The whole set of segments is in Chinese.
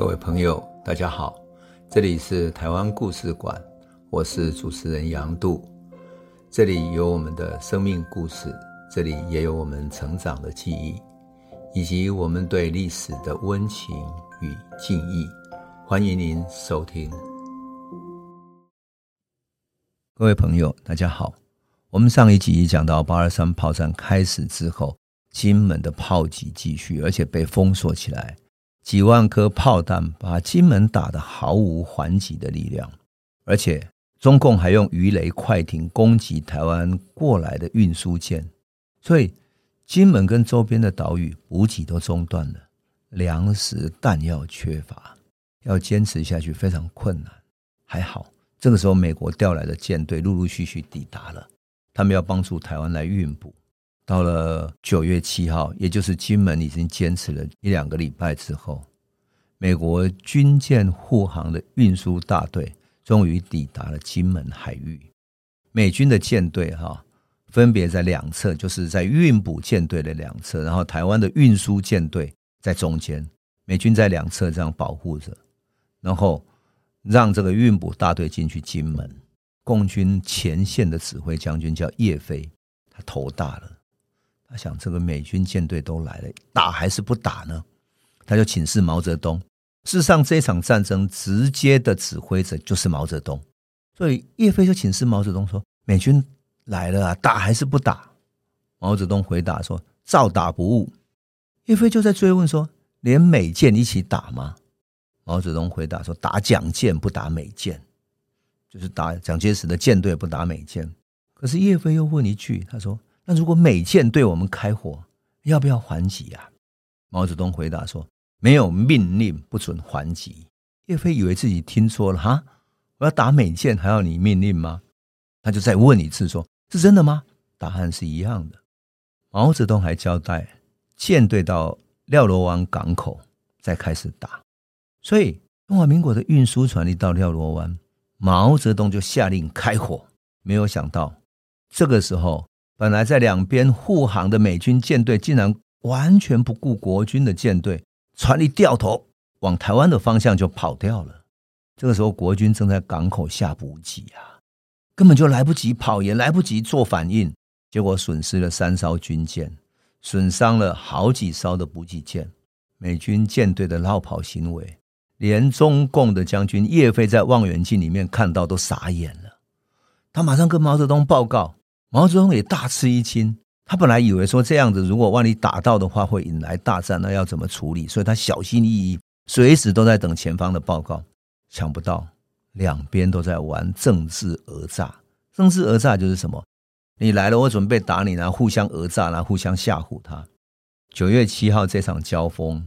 各位朋友，大家好，这里是台湾故事馆，我是主持人杨度，这里有我们的生命故事，这里也有我们成长的记忆，以及我们对历史的温情与敬意。欢迎您收听。各位朋友，大家好，我们上一集讲到八二三炮战开始之后，金门的炮击继续，而且被封锁起来。几万颗炮弹把金门打得毫无还击的力量，而且中共还用鱼雷快艇攻击台湾过来的运输舰，所以金门跟周边的岛屿补给都中断了，粮食弹药缺乏，要坚持下去非常困难。还好这个时候美国调来的舰队陆陆续续抵达了，他们要帮助台湾来运补。到了九月七号，也就是金门已经坚持了一两个礼拜之后，美国军舰护航的运输大队终于抵达了金门海域。美军的舰队哈，分别在两侧，就是在运补舰队的两侧，然后台湾的运输舰队在中间，美军在两侧这样保护着，然后让这个运补大队进去金门。共军前线的指挥将军叫叶飞，他头大了。他想，这个美军舰队都来了，打还是不打呢？他就请示毛泽东。事实上，这场战争直接的指挥者就是毛泽东，所以叶飞就请示毛泽东说：“美军来了啊，打还是不打？”毛泽东回答说：“照打不误。”叶飞就在追问说：“连美舰一起打吗？”毛泽东回答说：“打蒋舰不打美舰，就是打蒋介石的舰队不打美舰。”可是叶飞又问一句，他说。那如果美舰对我们开火，要不要还击啊？毛泽东回答说：“没有命令不准还击。”叶飞以为自己听错了，哈，我要打美舰还要你命令吗？他就再问一次说：“是真的吗？”答案是一样的。毛泽东还交代，舰队到廖罗湾港口再开始打。所以中华民国的运输船一到廖罗湾，毛泽东就下令开火。没有想到这个时候。本来在两边护航的美军舰队，竟然完全不顾国军的舰队，船一掉头往台湾的方向就跑掉了。这个时候，国军正在港口下补给啊，根本就来不及跑，也来不及做反应，结果损失了三艘军舰，损伤了好几艘的补给舰。美军舰队的落跑行为，连中共的将军叶飞在望远镜里面看到都傻眼了。他马上跟毛泽东报告。毛泽东也大吃一惊，他本来以为说这样子，如果万一打到的话，会引来大战，那要怎么处理？所以他小心翼翼，随时都在等前方的报告。想不到两边都在玩政治讹诈，政治讹诈就是什么？你来了，我准备打你，然后互相讹诈，然后互相吓唬他。九月七号这场交锋，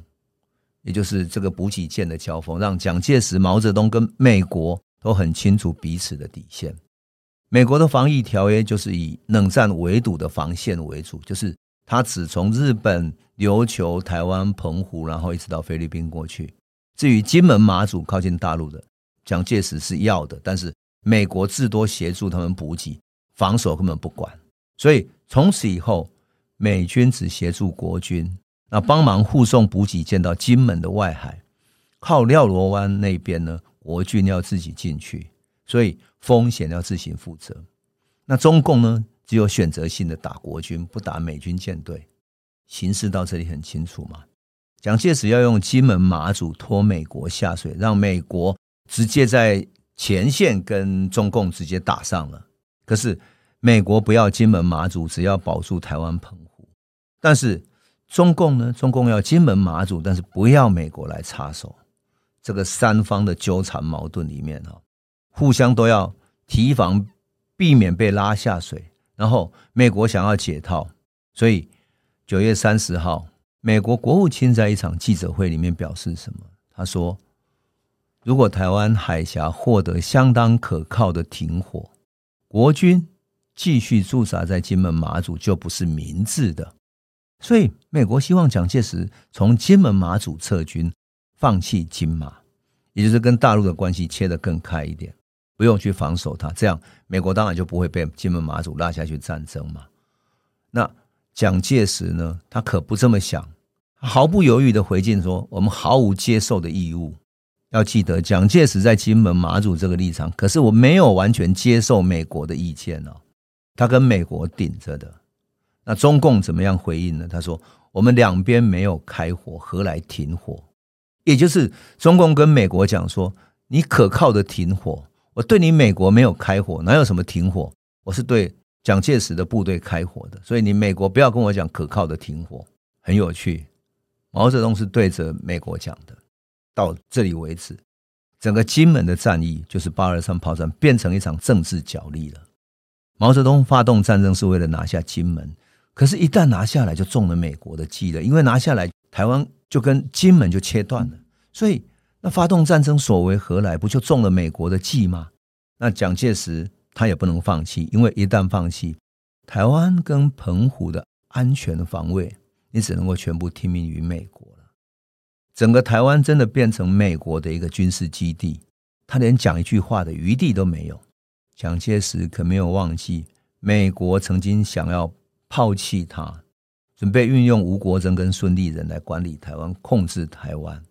也就是这个补给舰的交锋，让蒋介石、毛泽东跟美国都很清楚彼此的底线。美国的防御条约就是以冷战围堵的防线为主，就是它只从日本、琉球、台湾、澎湖，然后一直到菲律宾过去。至于金门、马祖靠近大陆的，蒋介石是要的，但是美国至多协助他们补给，防守根本不管。所以从此以后，美军只协助国军，那帮忙护送补给舰到金门的外海，靠廖罗湾那边呢，国军要自己进去。所以风险要自行负责。那中共呢，只有选择性的打国军，不打美军舰队。形势到这里很清楚嘛？蒋介石要用金门、马祖拖美国下水，让美国直接在前线跟中共直接打上了。可是美国不要金门、马祖，只要保住台湾、澎湖。但是中共呢？中共要金门、马祖，但是不要美国来插手。这个三方的纠缠矛盾里面哈。互相都要提防，避免被拉下水。然后美国想要解套，所以九月三十号，美国国务卿在一场记者会里面表示什么？他说：“如果台湾海峡获得相当可靠的停火，国军继续驻扎在金门、马祖就不是明智的。所以美国希望蒋介石从金门、马祖撤军，放弃金马，也就是跟大陆的关系切得更开一点。”不用去防守它，这样美国当然就不会被金门马祖拉下去战争嘛。那蒋介石呢？他可不这么想，毫不犹豫的回敬说：“我们毫无接受的义务。”要记得，蒋介石在金门、马祖这个立场，可是我没有完全接受美国的意见哦，他跟美国顶着的。那中共怎么样回应呢？他说：“我们两边没有开火，何来停火？”也就是中共跟美国讲说：“你可靠的停火，我对你美国没有开火，哪有什么停火？我是对蒋介石的部队开火的，所以你美国不要跟我讲可靠的停火。”很有趣，毛泽东是对着美国讲的。到这里为止，整个金门的战役就是八二三炮战，变成一场政治角力了。毛泽东发动战争是为了拿下金门。可是，一旦拿下来，就中了美国的计了。因为拿下来，台湾就跟金门就切断了。所以，那发动战争所为何来？不就中了美国的计吗？那蒋介石他也不能放弃，因为一旦放弃，台湾跟澎湖的安全的防卫，你只能够全部听命于美国了。整个台湾真的变成美国的一个军事基地，他连讲一句话的余地都没有。蒋介石可没有忘记，美国曾经想要。抛弃他，准备运用吴国楨跟孙立人来管理台湾、控制台湾，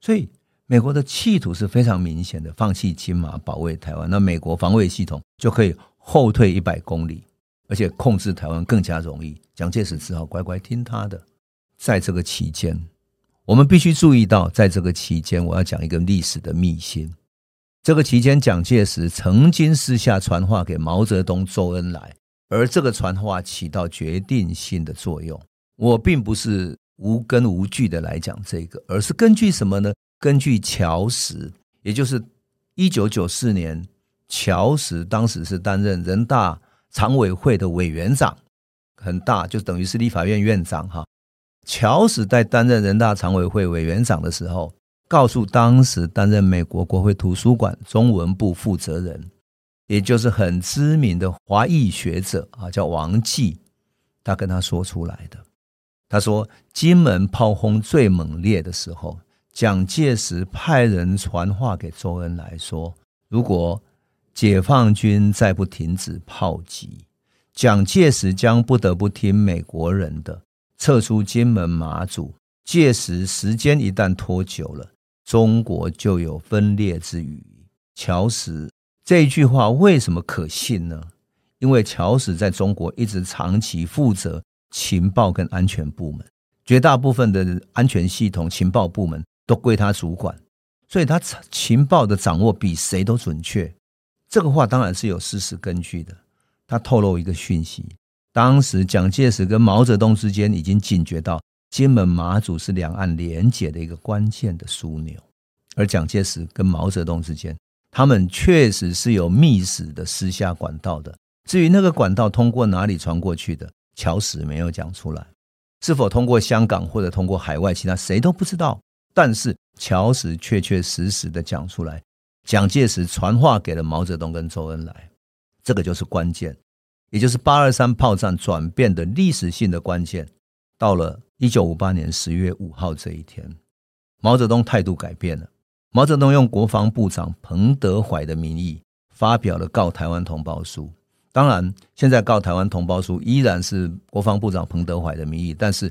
所以美国的企图是非常明显的，放弃金马保卫台湾，那美国防卫系统就可以后退一百公里，而且控制台湾更加容易。蒋介石只好乖乖听他的。在这个期间，我们必须注意到，在这个期间，我要讲一个历史的秘辛。这个期间，蒋介石曾经私下传话给毛泽东、周恩来。而这个传话起到决定性的作用。我并不是无根无据的来讲这个，而是根据什么呢？根据乔石，也就是一九九四年，乔石当时是担任人大常委会的委员长，很大，就等于是立法院院长哈。乔石在担任人大常委会委员长的时候，告诉当时担任美国国会图书馆中文部负责人。也就是很知名的华裔学者啊，叫王继，他跟他说出来的。他说，金门炮轰最猛烈的时候，蒋介石派人传话给周恩来说，如果解放军再不停止炮击，蒋介石将不得不听美国人的，撤出金门马祖。届时时间一旦拖久了，中国就有分裂之虞。乔石。这句话为什么可信呢？因为乔石在中国一直长期负责情报跟安全部门，绝大部分的安全系统、情报部门都归他主管，所以他情报的掌握比谁都准确。这个话当然是有事实根据的。他透露一个讯息：当时蒋介石跟毛泽东之间已经警觉到金门、马祖是两岸连结的一个关键的枢纽，而蒋介石跟毛泽东之间。他们确实是有密使的私下管道的，至于那个管道通过哪里传过去的，乔石没有讲出来，是否通过香港或者通过海外，其他谁都不知道。但是乔石确确实实的讲出来，蒋介石传话给了毛泽东跟周恩来，这个就是关键，也就是八二三炮战转变的历史性的关键。到了一九五八年十月五号这一天，毛泽东态度改变了。毛泽东用国防部长彭德怀的名义发表了告台湾同胞书。当然，现在告台湾同胞书依然是国防部长彭德怀的名义，但是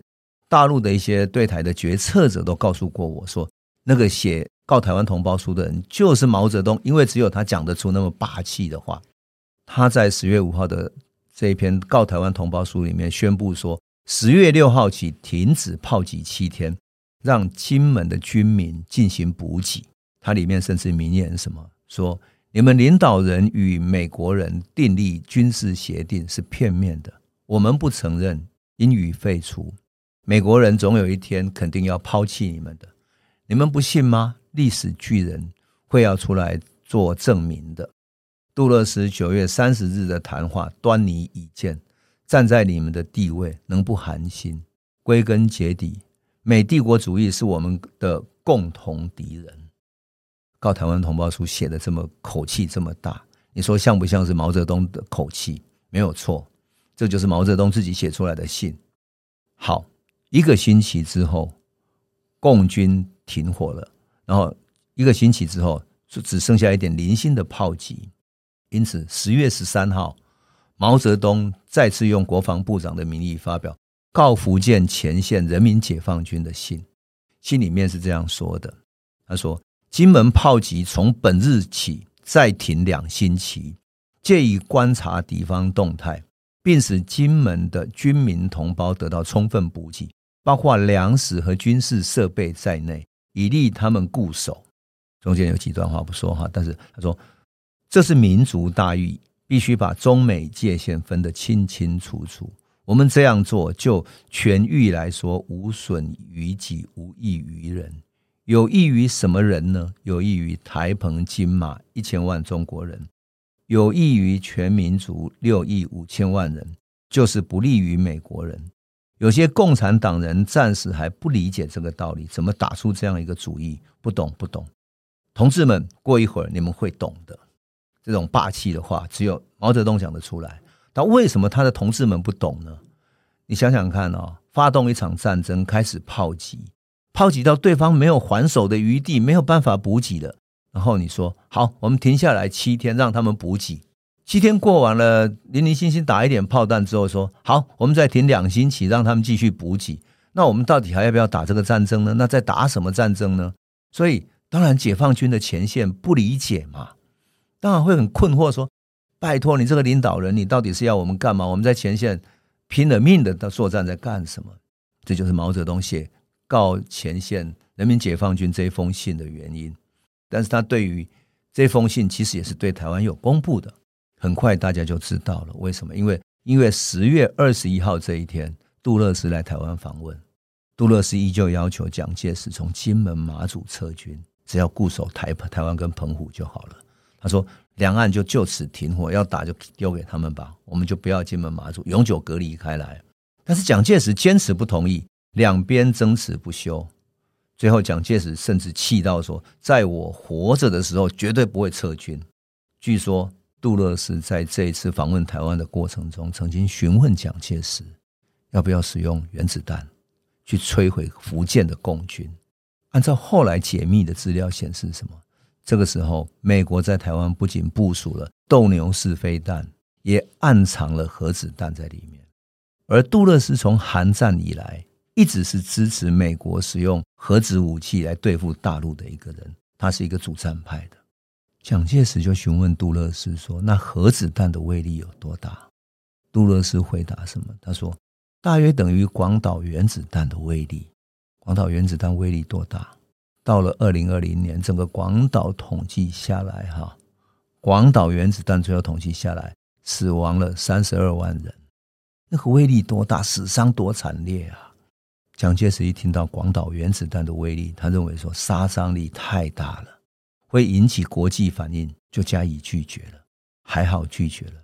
大陆的一些对台的决策者都告诉过我说，那个写告台湾同胞书的人就是毛泽东，因为只有他讲得出那么霸气的话。他在十月五号的这一篇告台湾同胞书里面宣布说，十月六号起停止炮击七天，让金门的军民进行补给。它里面甚至明言什么说，你们领导人与美国人订立军事协定是片面的，我们不承认，应予废除。美国人总有一天肯定要抛弃你们的，你们不信吗？历史巨人会要出来做证明的。杜勒斯九月三十日的谈话端倪已见，站在你们的地位能不寒心？归根结底，美帝国主义是我们的共同敌人。告台湾同胞书写的这么口气这么大，你说像不像是毛泽东的口气？没有错，这就是毛泽东自己写出来的信。好，一个星期之后，共军停火了，然后一个星期之后，就只剩下一点零星的炮击。因此，十月十三号，毛泽东再次用国防部长的名义发表告福建前线人民解放军的信，信里面是这样说的：他说。金门炮击从本日起再停两星期，借以观察敌方动态，并使金门的军民同胞得到充分补给，包括粮食和军事设备在内，以利他们固守。中间有几段话不说哈，但是他说这是民族大义，必须把中美界限分得清清楚楚。我们这样做，就全域来说，无损于己，无益于人。有益于什么人呢？有益于台澎金马一千万中国人，有益于全民族六亿五千万人，就是不利于美国人。有些共产党人暂时还不理解这个道理，怎么打出这样一个主意？不懂，不懂。同志们，过一会儿你们会懂的。这种霸气的话，只有毛泽东讲得出来。那为什么他的同志们不懂呢？你想想看啊、哦，发动一场战争，开始炮击，炮击到对方没有还手的余地，没有办法补给了。然后你说好，我们停下来七天，让他们补给。七天过完了，零零星星打一点炮弹之后，说好，我们再停两星期，让他们继续补给。那我们到底还要不要打这个战争呢？那在打什么战争呢？所以，当然解放军的前线不理解嘛，当然会很困惑，说。拜托你这个领导人，你到底是要我们干嘛？我们在前线拼了命的作战，在干什么？这就是毛泽东写告前线人民解放军这封信的原因。但是他对于这封信，其实也是对台湾有公布的。很快大家就知道了为什么？因为因为十月二十一号这一天，杜勒斯来台湾访问，杜勒斯依旧要求蒋介石从金门、马祖撤军，只要固守台台湾跟澎湖就好了。他说。两岸就就此停火，要打就丢给他们吧，我们就不要金门马祖，永久隔离开来。但是蒋介石坚持不同意，两边争执不休。最后，蒋介石甚至气到说：“在我活着的时候，绝对不会撤军。”据说杜勒斯在这一次访问台湾的过程中，曾经询问蒋介石要不要使用原子弹去摧毁福建的共军。按照后来解密的资料显示，什么？这个时候，美国在台湾不仅部署了斗牛式飞弹，也暗藏了核子弹在里面。而杜勒斯从韩战以来，一直是支持美国使用核子武器来对付大陆的一个人，他是一个主战派的。蒋介石就询问杜勒斯说：“那核子弹的威力有多大？”杜勒斯回答什么？他说：“大约等于广岛原子弹的威力。”广岛原子弹威力多大？到了二零二零年，整个广岛统计下来，哈，广岛原子弹最后统计下来，死亡了三十二万人，那个威力多大，死伤多惨烈啊！蒋介石一听到广岛原子弹的威力，他认为说杀伤力太大了，会引起国际反应，就加以拒绝了。还好拒绝了，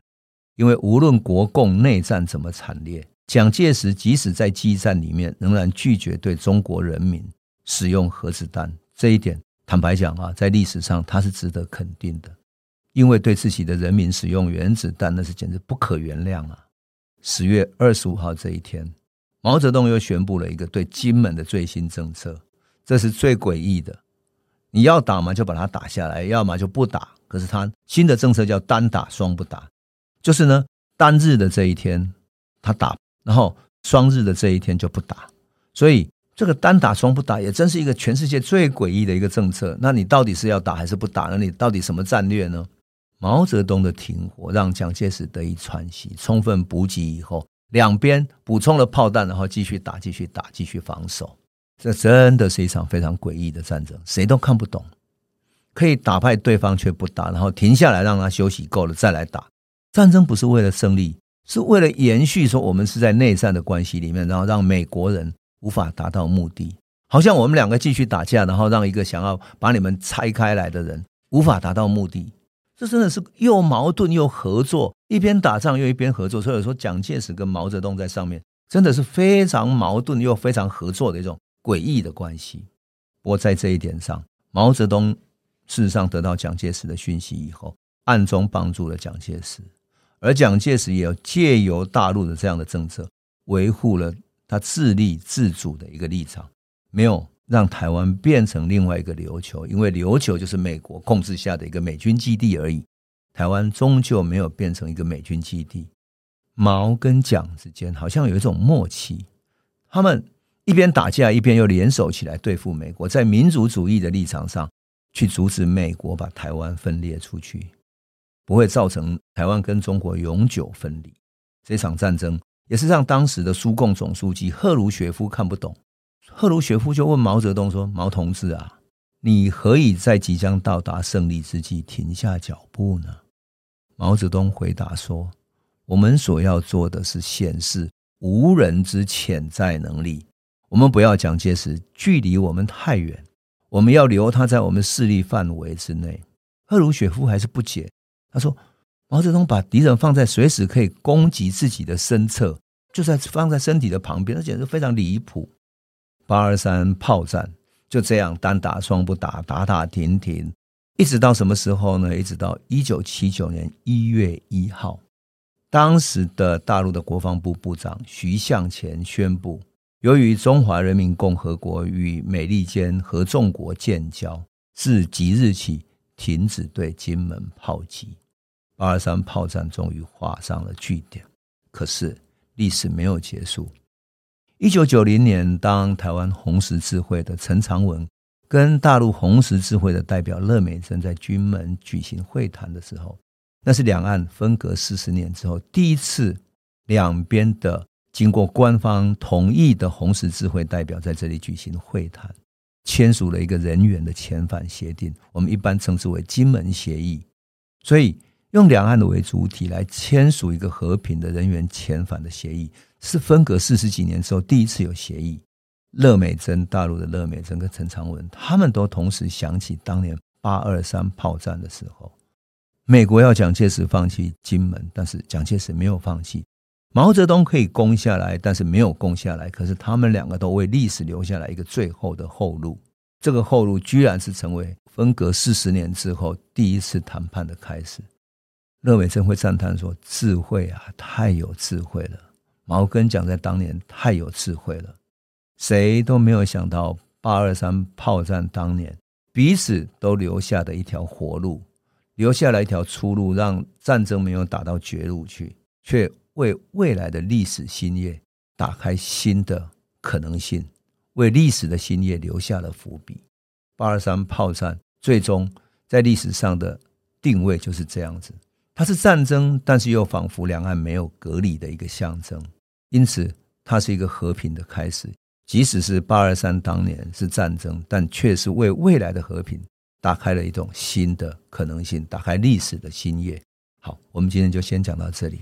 因为无论国共内战怎么惨烈，蒋介石即使在激战里面，仍然拒绝对中国人民。使用核子弹这一点，坦白讲啊，在历史上他是值得肯定的，因为对自己的人民使用原子弹，那是简直不可原谅啊！十月二十五号这一天，毛泽东又宣布了一个对金门的最新政策，这是最诡异的。你要打嘛，就把它打下来；要么就不打。可是他新的政策叫单打双不打，就是呢，单日的这一天他打，然后双日的这一天就不打，所以。这个单打双不打也真是一个全世界最诡异的一个政策。那你到底是要打还是不打？那你到底什么战略呢？毛泽东的停火让蒋介石得以喘息，充分补给以后，两边补充了炮弹，然后继续打，继续打，继续防守。这真的是一场非常诡异的战争，谁都看不懂。可以打败对方却不打，然后停下来让他休息够了再来打。战争不是为了胜利，是为了延续说我们是在内战的关系里面，然后让美国人。无法达到目的，好像我们两个继续打架，然后让一个想要把你们拆开来的人无法达到目的，这真的是又矛盾又合作，一边打仗又一边合作。所以说，蒋介石跟毛泽东在上面真的是非常矛盾又非常合作的一种诡异的关系。不过在这一点上，毛泽东事实上得到蒋介石的讯息以后，暗中帮助了蒋介石，而蒋介石也借由大陆的这样的政策维护了。他自立自主的一个立场，没有让台湾变成另外一个琉球，因为琉球就是美国控制下的一个美军基地而已。台湾终究没有变成一个美军基地。毛跟蒋之间好像有一种默契，他们一边打架，一边又联手起来对付美国。在民族主义的立场上，去阻止美国把台湾分裂出去，不会造成台湾跟中国永久分离。这场战争也是让当时的苏共总书记赫鲁雪夫看不懂。赫鲁雪夫就问毛泽东说：“毛同志啊，你何以在即将到达胜利之际停下脚步呢？”毛泽东回答说：“我们所要做的是显示无人之潜在能力。我们不要蒋介石距离我们太远，我们要留他在我们势力范围之内。”赫鲁雪夫还是不解，他说：“毛泽东把敌人放在随时可以攻击自己的身侧，就在放在身体的旁边，那简直非常离谱。”八二三炮战就这样单打双不打，打打停停，一直到什么时候呢？一直到一九七九年一月一号，当时的大陆的国防部部长徐向前宣布，由于中华人民共和国与美利坚合众国建交，自即日起停止对金门炮击。八二三炮战终于画上了句点。可是历史没有结束。一九九零年，当台湾红十字会的陈长文跟大陆红十字会的代表乐美珍在金门举行会谈的时候，那是两岸分隔四十年之后第一次，两边的经过官方同意的红十字会代表在这里举行会谈，签署了一个人员的遣返协定，我们一般称之为金门协议。所以，用两岸的为主体来签署一个和平的人员遣返的协议。是分隔四十几年之后第一次有协议。乐美珍，大陆的乐美珍跟陈长文，他们都同时想起当年八二三炮战的时候，美国要蒋介石放弃金门，但是蒋介石没有放弃。毛泽东可以攻下来，但是没有攻下来。可是他们两个都为历史留下来一个最后的后路。这个后路居然是成为分隔四十年之后第一次谈判的开始。乐美珍会赞叹说：“智慧啊，太有智慧了。”毛根讲在当年太有智慧了，谁都没有想到八二三炮战当年彼此都留下的一条活路，留下来一条出路，让战争没有打到绝路去，却为未来的历史新页打开新的可能性，为历史的新页留下了伏笔。八二三炮战最终在历史上的定位就是这样子，它是战争，但是又仿佛两岸没有隔离的一个象征。因此，它是一个和平的开始。即使是八二三当年是战争，但却是为未来的和平打开了一种新的可能性，打开历史的新页。好，我们今天就先讲到这里。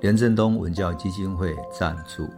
廉振东文教基金会赞助。